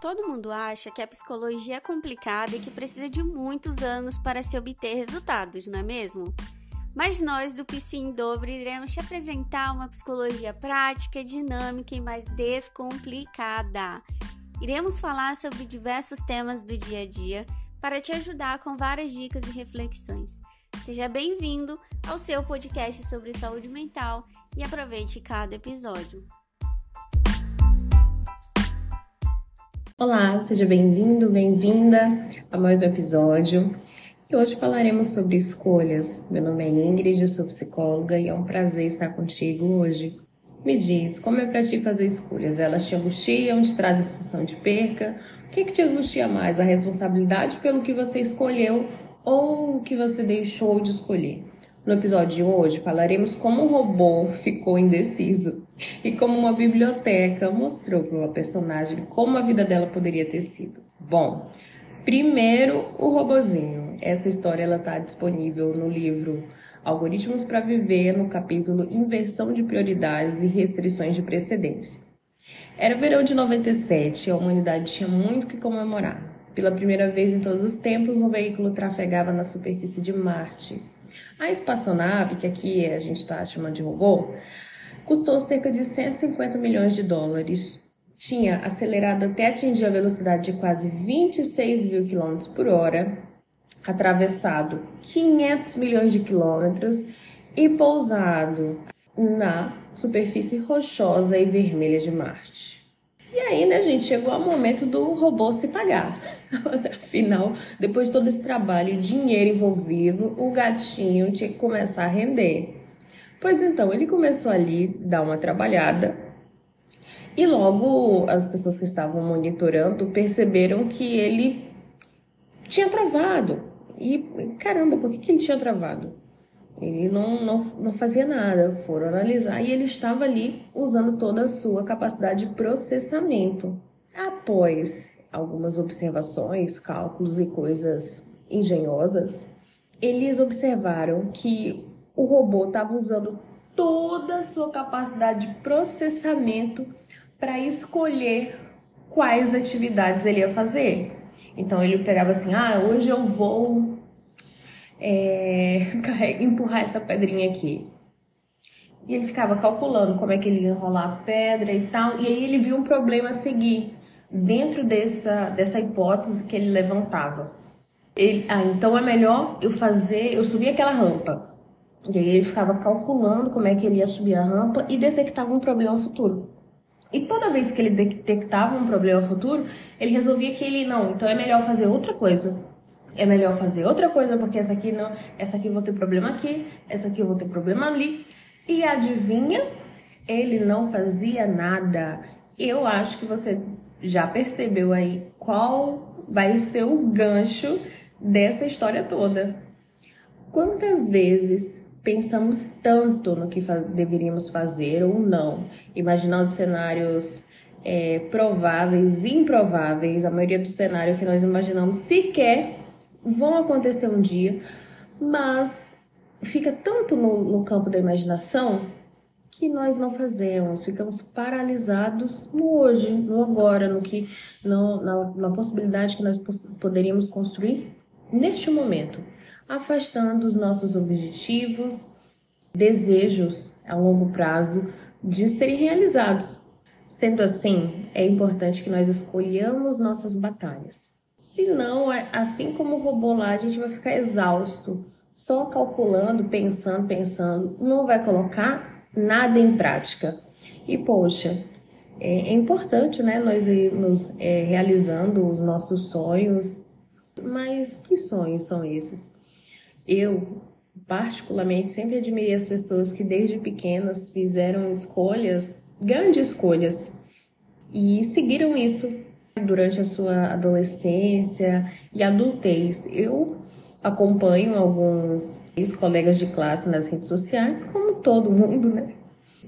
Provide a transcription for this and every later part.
Todo mundo acha que a psicologia é complicada e que precisa de muitos anos para se obter resultados, não é mesmo? Mas nós do PC em Dobro iremos te apresentar uma psicologia prática, dinâmica e mais descomplicada. Iremos falar sobre diversos temas do dia a dia para te ajudar com várias dicas e reflexões. Seja bem-vindo ao seu podcast sobre saúde mental e aproveite cada episódio. Olá, seja bem-vindo, bem-vinda a mais um episódio. E hoje falaremos sobre escolhas. Meu nome é Ingrid, eu sou psicóloga e é um prazer estar contigo hoje. Me diz, como é para ti fazer escolhas? Elas te angustiam, te trazem a sensação de perca? O que, que te angustia mais? A responsabilidade pelo que você escolheu ou o que você deixou de escolher? No episódio de hoje falaremos como um robô ficou indeciso e como uma biblioteca mostrou para uma personagem como a vida dela poderia ter sido. Bom, primeiro o robozinho. Essa história ela está disponível no livro Algoritmos para Viver, no capítulo Inversão de Prioridades e Restrições de Precedência. Era verão de 97 e a humanidade tinha muito que comemorar. Pela primeira vez em todos os tempos, um veículo trafegava na superfície de Marte a espaçonave, que aqui a gente está chamando de robô, custou cerca de 150 milhões de dólares. Tinha acelerado até atingir a velocidade de quase 26 mil quilômetros por hora, atravessado 500 milhões de quilômetros e pousado na superfície rochosa e vermelha de Marte. E aí, né, gente, chegou o momento do robô se pagar. Afinal, depois de todo esse trabalho e dinheiro envolvido, o gatinho tinha que começar a render. Pois então, ele começou ali dar uma trabalhada e logo as pessoas que estavam monitorando perceberam que ele tinha travado. E caramba, por que, que ele tinha travado? Ele não, não, não fazia nada, foram analisar e ele estava ali usando toda a sua capacidade de processamento. Após algumas observações, cálculos e coisas engenhosas, eles observaram que o robô estava usando toda a sua capacidade de processamento para escolher quais atividades ele ia fazer. Então ele pegava assim: ah, hoje eu vou é, empurrar essa pedrinha aqui. E ele ficava calculando como é que ele ia enrolar a pedra e tal. E aí ele viu um problema a seguir dentro dessa, dessa hipótese que ele levantava. Ele, ah, então é melhor eu fazer, eu subir aquela rampa. E aí ele ficava calculando como é que ele ia subir a rampa e detectava um problema futuro. E toda vez que ele detectava um problema futuro, ele resolvia que ele não, então é melhor fazer outra coisa é melhor fazer outra coisa, porque essa aqui não, essa aqui eu vou ter problema aqui, essa aqui eu vou ter problema ali. E adivinha? Ele não fazia nada. Eu acho que você já percebeu aí qual vai ser o gancho dessa história toda. Quantas vezes pensamos tanto no que fa deveríamos fazer ou não, imaginando cenários é, prováveis, improváveis, a maioria dos cenários que nós imaginamos sequer vão acontecer um dia, mas fica tanto no, no campo da imaginação que nós não fazemos, ficamos paralisados no hoje, no agora, no que, no, na, na possibilidade que nós poderíamos construir neste momento, afastando os nossos objetivos, desejos a longo prazo de serem realizados. Sendo assim, é importante que nós escolhamos nossas batalhas. Senão, é, assim como o robô lá, a gente vai ficar exausto, só calculando, pensando, pensando, não vai colocar nada em prática. E poxa, é, é importante, né, nós irmos é, realizando os nossos sonhos, mas que sonhos são esses? Eu, particularmente, sempre admirei as pessoas que desde pequenas fizeram escolhas, grandes escolhas, e seguiram isso durante a sua adolescência e adultez. Eu acompanho alguns ex-colegas de classe nas redes sociais, como todo mundo, né?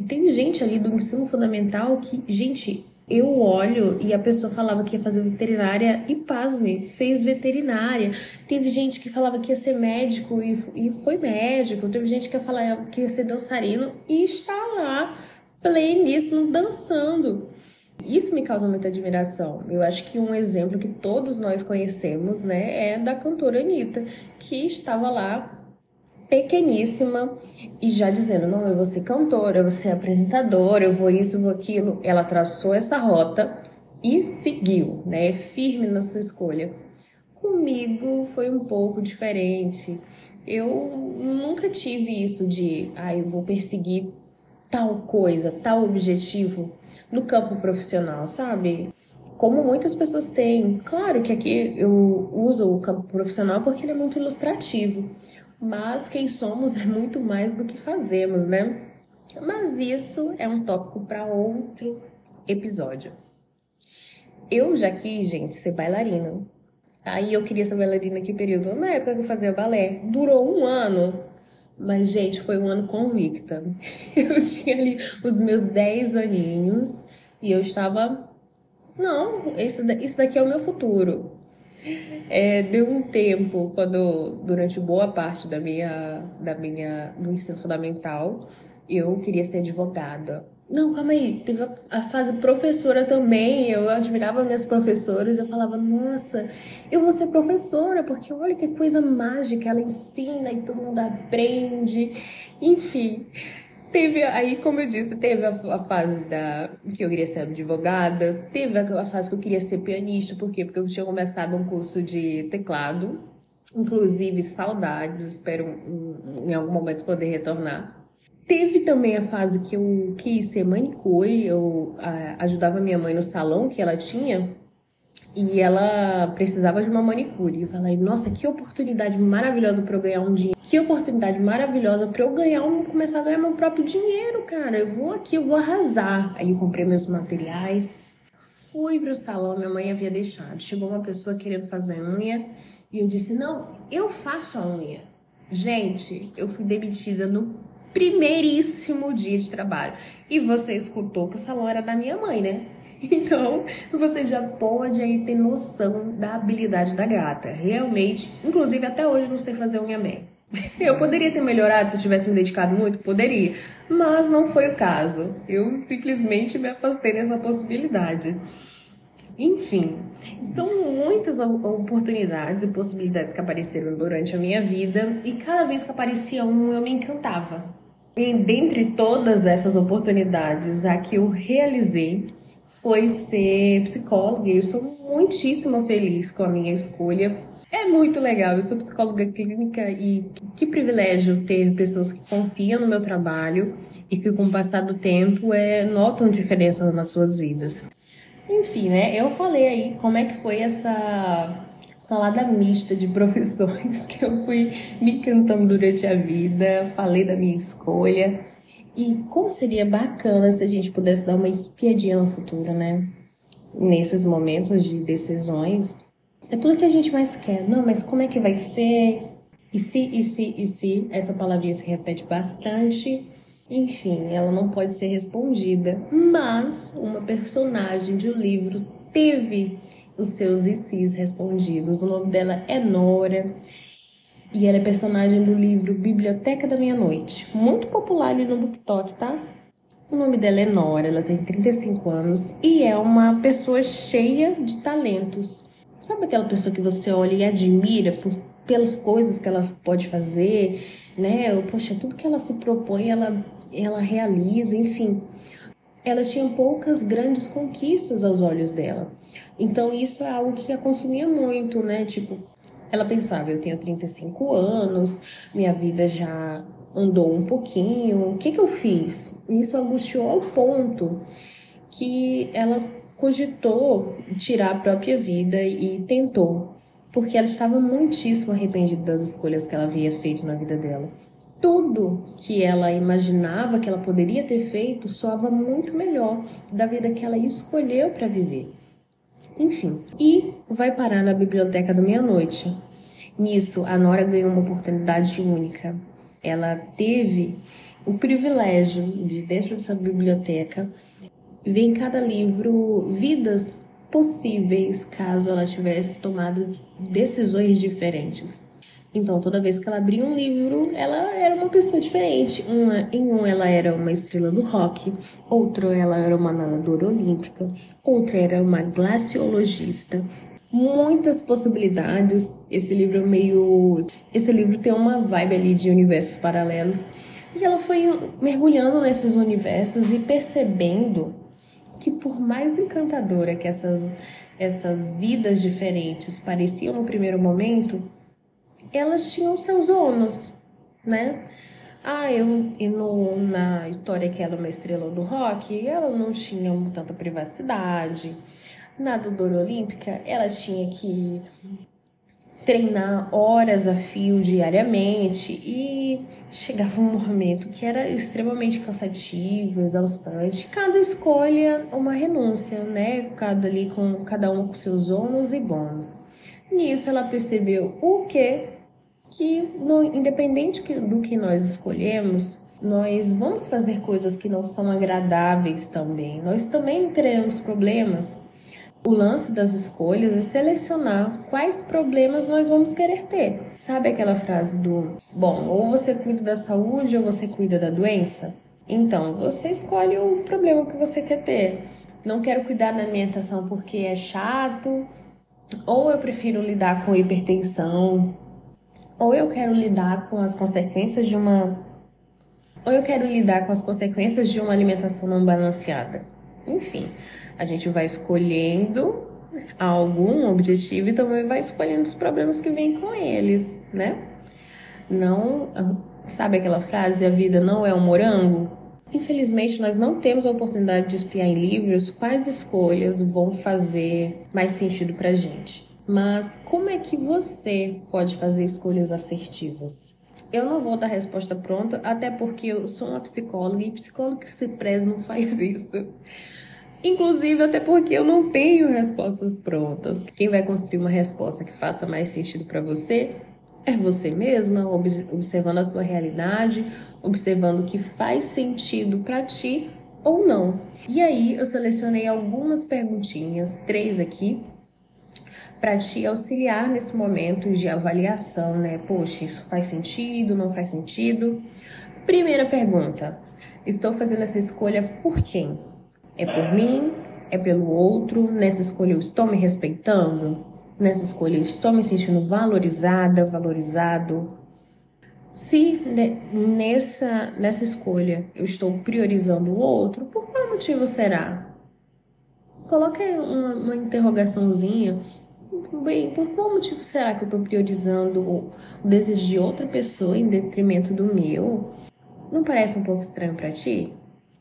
Tem gente ali do ensino fundamental que, gente, eu olho e a pessoa falava que ia fazer veterinária e, pasme, fez veterinária. Teve gente que falava que ia ser médico e, e foi médico. Teve gente que falava que ia ser dançarino e está lá, pleníssimo, dançando. Isso me causa muita admiração. Eu acho que um exemplo que todos nós conhecemos, né, é da cantora Anitta, que estava lá pequeníssima e já dizendo: não, eu vou ser cantora, eu vou ser apresentadora, eu vou isso, eu vou aquilo. Ela traçou essa rota e seguiu, né? Firme na sua escolha. Comigo foi um pouco diferente. Eu nunca tive isso de, ah, eu vou perseguir tal coisa, tal objetivo no campo profissional, sabe? Como muitas pessoas têm. Claro que aqui eu uso o campo profissional porque ele é muito ilustrativo mas quem somos é muito mais do que fazemos, né? Mas isso é um tópico para outro episódio. Eu já quis, gente, ser bailarina. Aí eu queria ser bailarina que período? Na época que eu fazia balé. Durou um ano. Mas, gente, foi um ano convicta. Eu tinha ali os meus 10 aninhos e eu estava. Não, isso daqui é o meu futuro. É, deu um tempo quando durante boa parte da minha da minha do ensino fundamental eu queria ser advogada. Não, calma aí, teve a, a fase professora também. Eu admirava minhas professoras, eu falava, nossa, eu vou ser professora, porque olha que coisa mágica, ela ensina e todo mundo aprende. Enfim, Teve aí, como eu disse, teve a, a, fase da que eu queria ser advogada, teve a, a, fase que eu queria ser pianista, por quê? Porque eu tinha começado um curso de teclado, inclusive saudades, espero um, em algum momento poder retornar. Teve também a fase que eu quis ser manicure, eu a, ajudava minha mãe no salão que ela tinha, e ela precisava de uma manicure. Eu falei, nossa, que oportunidade maravilhosa para eu ganhar um dinheiro. Que oportunidade maravilhosa para eu ganhar um, começar a ganhar meu próprio dinheiro, cara. Eu vou aqui, eu vou arrasar. Aí eu comprei meus materiais, fui pro salão, minha mãe havia deixado. Chegou uma pessoa querendo fazer unha e eu disse: "Não, eu faço a unha". Gente, eu fui demitida no primeiríssimo dia de trabalho. E você escutou que o salão era da minha mãe, né? Então, você já pode aí ter noção da habilidade da gata. Realmente, inclusive até hoje não sei fazer unha bem. Eu poderia ter melhorado se eu tivesse me dedicado muito? Poderia, mas não foi o caso. Eu simplesmente me afastei dessa possibilidade. Enfim, são muitas oportunidades e possibilidades que apareceram durante a minha vida e cada vez que aparecia um eu me encantava. E dentre todas essas oportunidades, a que eu realizei foi ser psicóloga e eu sou muitíssimo feliz com a minha escolha. É muito legal, eu sou psicóloga clínica e que privilégio ter pessoas que confiam no meu trabalho e que com o passar do tempo é, notam diferença nas suas vidas. Enfim, né? Eu falei aí como é que foi essa salada mista de profissões que eu fui me cantando durante a vida, falei da minha escolha. E como seria bacana se a gente pudesse dar uma espiadinha no futuro, né? Nesses momentos de decisões, é tudo que a gente mais quer. Não, mas como é que vai ser? E se, e se, e se? Essa palavrinha se repete bastante. Enfim, ela não pode ser respondida. Mas uma personagem de um livro teve os seus e respondidos. O nome dela é Nora e ela é personagem do livro Biblioteca da Meia-Noite, muito popular ali no BookTok, tá? O nome dela é Nora, ela tem 35 anos e é uma pessoa cheia de talentos. Sabe aquela pessoa que você olha e admira por, pelas coisas que ela pode fazer, né? Poxa, tudo que ela se propõe, ela, ela realiza, enfim. Ela tinha poucas grandes conquistas aos olhos dela. Então isso é algo que a consumia muito, né? Tipo, ela pensava, eu tenho 35 anos, minha vida já andou um pouquinho, o que, que eu fiz? Isso angustiou ao ponto que ela cogitou tirar a própria vida e tentou, porque ela estava muitíssimo arrependida das escolhas que ela havia feito na vida dela. Tudo que ela imaginava que ela poderia ter feito soava muito melhor da vida que ela escolheu para viver. Enfim, e vai parar na biblioteca do meia-noite. Nisso, a Nora ganhou uma oportunidade única. Ela teve o privilégio de, dentro dessa biblioteca, ver em cada livro vidas possíveis caso ela tivesse tomado decisões diferentes. Então, toda vez que ela abria um livro, ela era uma pessoa diferente. Uma, em um, ela era uma estrela do rock, outro, ela era uma nadadora olímpica, outra era uma glaciologista. Muitas possibilidades. Esse livro é meio. Esse livro tem uma vibe ali de universos paralelos. E ela foi mergulhando nesses universos e percebendo que, por mais encantadora que essas, essas vidas diferentes pareciam no primeiro momento, elas tinham seus ônus, né? Ah, eu e no, na história que ela é uma estrela do rock, ela não tinha tanta privacidade. Na Dodora Olímpica, ela tinha que treinar horas a fio diariamente e chegava um momento que era extremamente cansativo, exaustante. Cada escolha uma renúncia, né? Cada ali com cada um com seus ônus e bônus. Nisso ela percebeu o que que, no, independente do que nós escolhemos, nós vamos fazer coisas que não são agradáveis também. Nós também teremos problemas. O lance das escolhas é selecionar quais problemas nós vamos querer ter. Sabe aquela frase do: bom, ou você cuida da saúde ou você cuida da doença? Então, você escolhe o problema que você quer ter. Não quero cuidar da alimentação porque é chato, ou eu prefiro lidar com hipertensão, ou eu quero lidar com as consequências de uma ou eu quero lidar com as consequências de uma alimentação não balanceada. Enfim, a gente vai escolhendo algum objetivo e também vai escolhendo os problemas que vêm com eles, né? Não, sabe aquela frase, a vida não é um morango? Infelizmente, nós não temos a oportunidade de espiar em livros quais escolhas vão fazer mais sentido pra gente. Mas como é que você pode fazer escolhas assertivas? Eu não vou dar resposta pronta, até porque eu sou uma psicóloga e psicólogo que se preza não faz isso. Inclusive, até porque eu não tenho respostas prontas. Quem vai construir uma resposta que faça mais sentido para você é você mesma, observando a tua realidade, observando o que faz sentido para ti ou não. E aí, eu selecionei algumas perguntinhas, três aqui, para te auxiliar nesse momento de avaliação, né? Poxa, isso faz sentido, não faz sentido? Primeira pergunta: estou fazendo essa escolha por quem? É por mim? É pelo outro? Nessa escolha eu estou me respeitando? Nessa escolha eu estou me sentindo valorizada, valorizado? Se nessa, nessa escolha eu estou priorizando o outro, por qual motivo será? Coloque uma, uma interrogaçãozinha Bem, por qual motivo será que eu estou priorizando o desejo de outra pessoa em detrimento do meu? Não parece um pouco estranho para ti?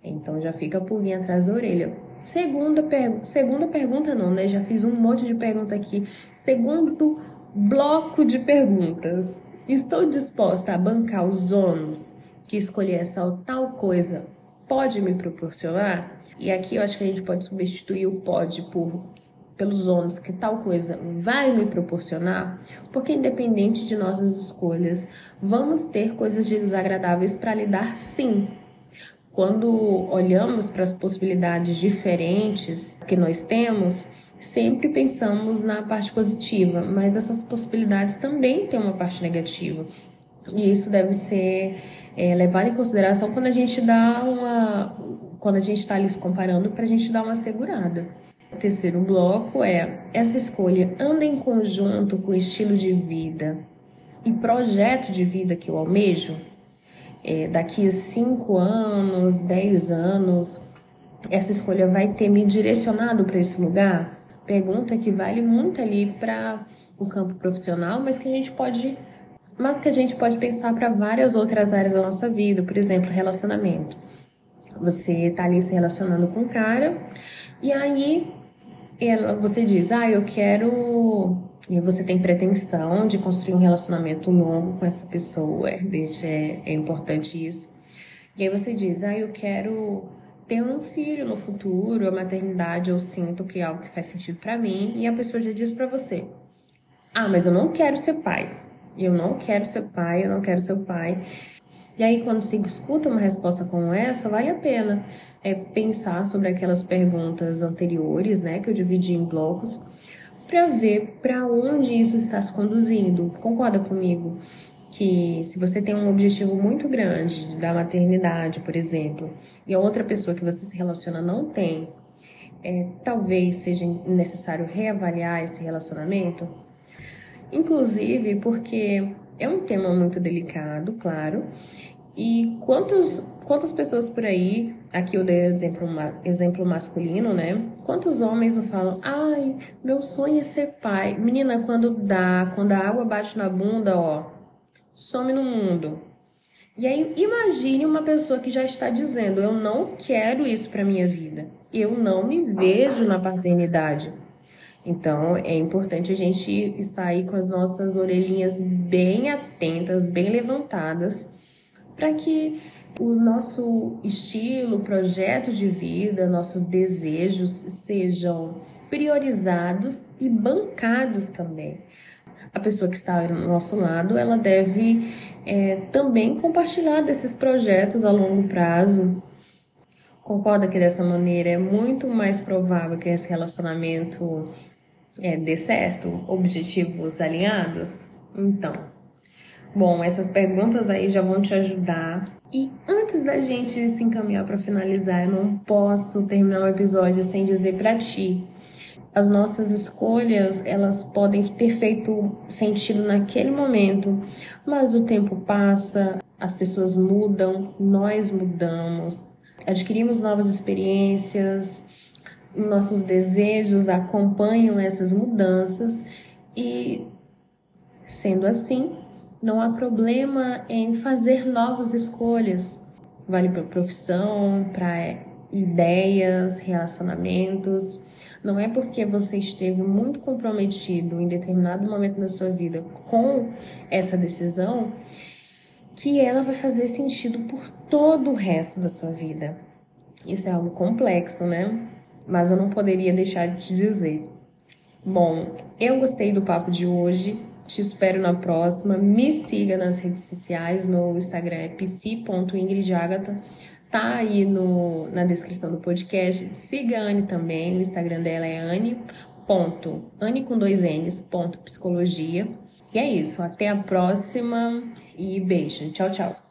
Então já fica a pulguinha atrás da orelha. Segunda, per... Segunda pergunta não, né? Já fiz um monte de pergunta aqui. Segundo bloco de perguntas. Estou disposta a bancar os ônus que escolher essa tal coisa pode me proporcionar? E aqui eu acho que a gente pode substituir o pode por pelos ônus que tal coisa vai me proporcionar, porque independente de nossas escolhas, vamos ter coisas desagradáveis para lidar sim. Quando olhamos para as possibilidades diferentes que nós temos, sempre pensamos na parte positiva, mas essas possibilidades também têm uma parte negativa. E isso deve ser é, levado em consideração quando a gente dá uma. quando a gente está ali se comparando para a gente dar uma segurada. O terceiro bloco é essa escolha anda em conjunto com o estilo de vida e projeto de vida que eu almejo. É, daqui a cinco anos, dez anos, essa escolha vai ter me direcionado para esse lugar? Pergunta que vale muito ali para o campo profissional, mas que a gente pode, mas que a gente pode pensar para várias outras áreas da nossa vida, por exemplo, relacionamento. Você está ali se relacionando com um cara e aí ela, você diz, ah, eu quero. E você tem pretensão de construir um relacionamento longo com essa pessoa, deixa, é, é importante isso. E aí você diz, ah, eu quero ter um filho no futuro, a maternidade eu sinto que é algo que faz sentido para mim, e a pessoa já diz para você: "Ah, mas eu não quero ser pai. Eu não quero ser pai, eu não quero ser pai". E aí quando você escuta uma resposta como essa, vale a pena é pensar sobre aquelas perguntas anteriores, né, que eu dividi em blocos, para ver para onde isso está se conduzindo. Concorda comigo? Que se você tem um objetivo muito grande da maternidade, por exemplo, e a outra pessoa que você se relaciona não tem, é, talvez seja necessário reavaliar esse relacionamento. Inclusive porque é um tema muito delicado, claro, e quantos, quantas pessoas por aí, aqui eu dei exemplo, exemplo masculino, né? Quantos homens não falam, ai, meu sonho é ser pai. Menina, quando dá, quando a água bate na bunda, ó, some no mundo. E aí, imagine uma pessoa que já está dizendo, eu não quero isso para minha vida. Eu não me vejo na paternidade. Então, é importante a gente estar aí com as nossas orelhinhas bem atentas, bem levantadas para que o nosso estilo, projeto de vida, nossos desejos sejam priorizados e bancados também. A pessoa que está ao nosso lado, ela deve é, também compartilhar desses projetos a longo prazo. Concorda que dessa maneira é muito mais provável que esse relacionamento é, dê certo? Objetivos alinhados? Então, Bom, essas perguntas aí já vão te ajudar. E antes da gente se encaminhar para finalizar, eu não posso terminar o episódio sem dizer para ti as nossas escolhas elas podem ter feito sentido naquele momento, mas o tempo passa, as pessoas mudam, nós mudamos, adquirimos novas experiências, nossos desejos acompanham essas mudanças e, sendo assim, não há problema em fazer novas escolhas. Vale para profissão, para ideias, relacionamentos. Não é porque você esteve muito comprometido em determinado momento da sua vida com essa decisão que ela vai fazer sentido por todo o resto da sua vida. Isso é algo complexo, né? Mas eu não poderia deixar de te dizer. Bom, eu gostei do papo de hoje. Te espero na próxima. Me siga nas redes sociais. Meu Instagram é psi.ingridagatha. Tá aí no, na descrição do podcast. Siga a Anne também. O Instagram dela é Anne. Ponto, Anne com dois N's, ponto, psicologia. E é isso. Até a próxima e beijo. Tchau, tchau.